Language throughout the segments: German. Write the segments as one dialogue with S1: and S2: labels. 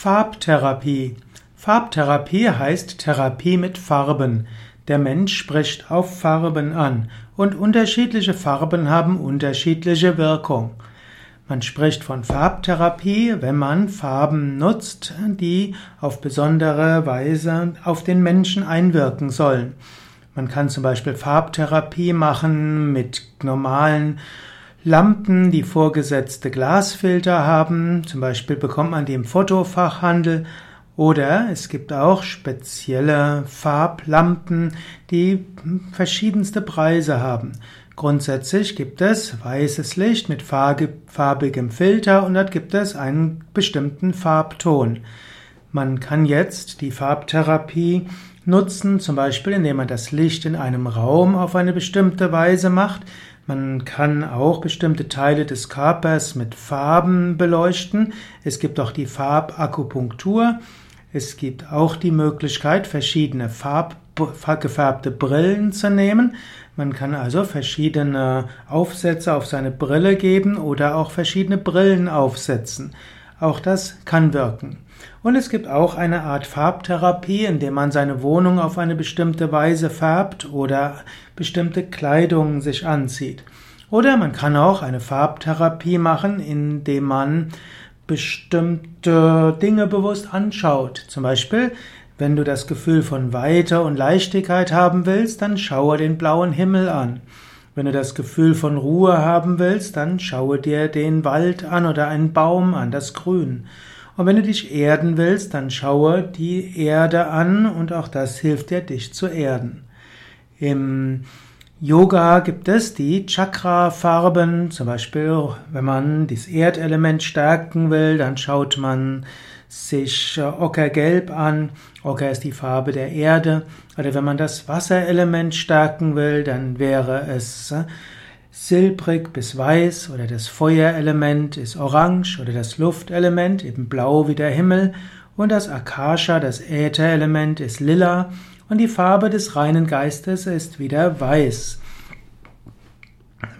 S1: Farbtherapie. Farbtherapie heißt Therapie mit Farben. Der Mensch spricht auf Farben an und unterschiedliche Farben haben unterschiedliche Wirkung. Man spricht von Farbtherapie, wenn man Farben nutzt, die auf besondere Weise auf den Menschen einwirken sollen. Man kann zum Beispiel Farbtherapie machen mit normalen Lampen, die vorgesetzte Glasfilter haben, zum Beispiel bekommt man die im Fotofachhandel, oder es gibt auch spezielle Farblampen, die verschiedenste Preise haben. Grundsätzlich gibt es weißes Licht mit farbigem Filter und dort gibt es einen bestimmten Farbton. Man kann jetzt die Farbtherapie nutzen, zum Beispiel indem man das Licht in einem Raum auf eine bestimmte Weise macht. Man kann auch bestimmte Teile des Körpers mit Farben beleuchten. Es gibt auch die Farbakupunktur. Es gibt auch die Möglichkeit, verschiedene Farb gefärbte Brillen zu nehmen. Man kann also verschiedene Aufsätze auf seine Brille geben oder auch verschiedene Brillen aufsetzen. Auch das kann wirken. Und es gibt auch eine Art Farbtherapie, indem man seine Wohnung auf eine bestimmte Weise färbt oder bestimmte Kleidung sich anzieht. Oder man kann auch eine Farbtherapie machen, indem man bestimmte Dinge bewusst anschaut. Zum Beispiel, wenn du das Gefühl von Weite und Leichtigkeit haben willst, dann schaue den blauen Himmel an. Wenn du das Gefühl von Ruhe haben willst, dann schaue dir den Wald an oder einen Baum an, das Grün. Und wenn du dich erden willst, dann schaue die Erde an und auch das hilft dir, dich zu erden. Im Yoga gibt es die Chakra-Farben, zum Beispiel, wenn man das Erdelement stärken will, dann schaut man sich äh, Ockergelb an. Ocker ist die Farbe der Erde. Oder wenn man das Wasserelement stärken will, dann wäre es äh, silbrig bis weiß oder das Feuerelement ist orange oder das Luftelement eben blau wie der Himmel und das Akasha, das Ätherelement ist lila und die Farbe des reinen Geistes ist wieder weiß.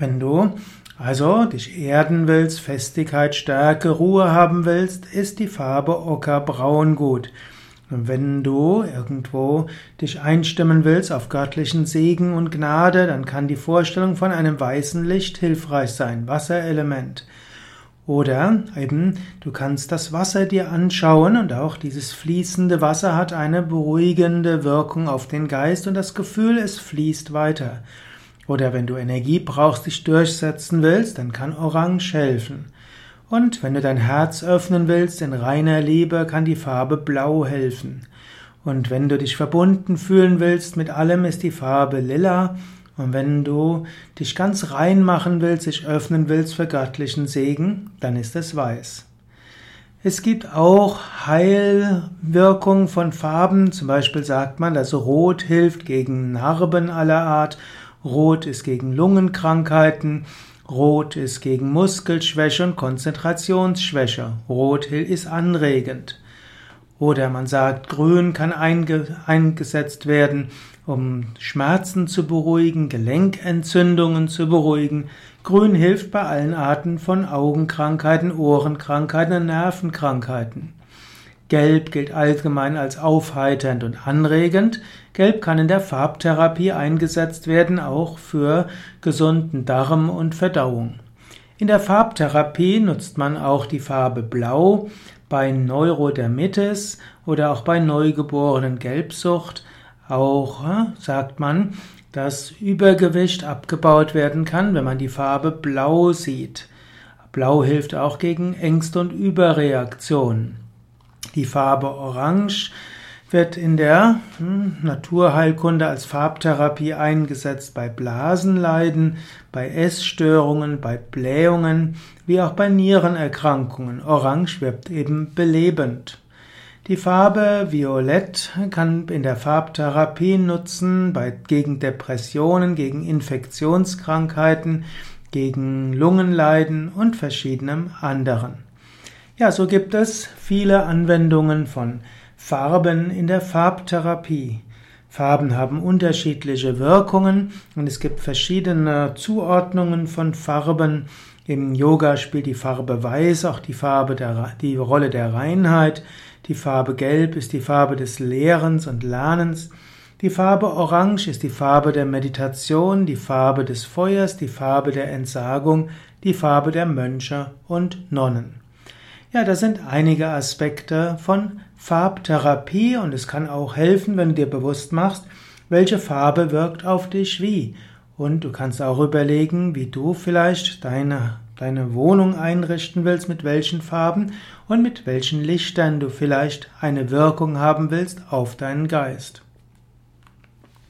S1: Wenn du also dich erden willst, Festigkeit, Stärke, Ruhe haben willst, ist die Farbe Ockerbraun gut. Und wenn du irgendwo dich einstimmen willst auf göttlichen Segen und Gnade, dann kann die Vorstellung von einem weißen Licht hilfreich sein, Wasserelement. Oder eben, du kannst das Wasser dir anschauen und auch dieses fließende Wasser hat eine beruhigende Wirkung auf den Geist und das Gefühl, es fließt weiter. Oder wenn du Energie brauchst, dich durchsetzen willst, dann kann Orange helfen. Und wenn du dein Herz öffnen willst in reiner Liebe, kann die Farbe Blau helfen. Und wenn du dich verbunden fühlen willst mit allem, ist die Farbe Lila. Und wenn du dich ganz rein machen willst, dich öffnen willst für göttlichen Segen, dann ist es Weiß. Es gibt auch Heilwirkung von Farben. Zum Beispiel sagt man, dass Rot hilft gegen Narben aller Art. Rot ist gegen Lungenkrankheiten. Rot ist gegen Muskelschwäche und Konzentrationsschwäche. Rot ist anregend. Oder man sagt, Grün kann einge eingesetzt werden, um Schmerzen zu beruhigen, Gelenkentzündungen zu beruhigen. Grün hilft bei allen Arten von Augenkrankheiten, Ohrenkrankheiten und Nervenkrankheiten. Gelb gilt allgemein als aufheiternd und anregend. Gelb kann in der Farbtherapie eingesetzt werden, auch für gesunden Darm und Verdauung. In der Farbtherapie nutzt man auch die Farbe Blau bei Neurodermitis oder auch bei neugeborenen Gelbsucht. Auch äh, sagt man, dass Übergewicht abgebaut werden kann, wenn man die Farbe Blau sieht. Blau hilft auch gegen Ängste und Überreaktionen. Die Farbe Orange wird in der hm, Naturheilkunde als Farbtherapie eingesetzt bei Blasenleiden, bei Essstörungen, bei Blähungen, wie auch bei Nierenerkrankungen. Orange wirkt eben belebend. Die Farbe Violett kann in der Farbtherapie nutzen bei, gegen Depressionen, gegen Infektionskrankheiten, gegen Lungenleiden und verschiedenem anderen. Ja, so gibt es viele Anwendungen von Farben in der Farbtherapie. Farben haben unterschiedliche Wirkungen und es gibt verschiedene Zuordnungen von Farben. Im Yoga spielt die Farbe Weiß auch die Farbe der, die Rolle der Reinheit. Die Farbe Gelb ist die Farbe des Lehrens und Lernens. Die Farbe Orange ist die Farbe der Meditation, die Farbe des Feuers, die Farbe der Entsagung, die Farbe der Mönche und Nonnen. Ja, das sind einige Aspekte von Farbtherapie und es kann auch helfen, wenn du dir bewusst machst, welche Farbe wirkt auf dich wie. Und du kannst auch überlegen, wie du vielleicht deine, deine Wohnung einrichten willst, mit welchen Farben und mit welchen Lichtern du vielleicht eine Wirkung haben willst auf deinen Geist.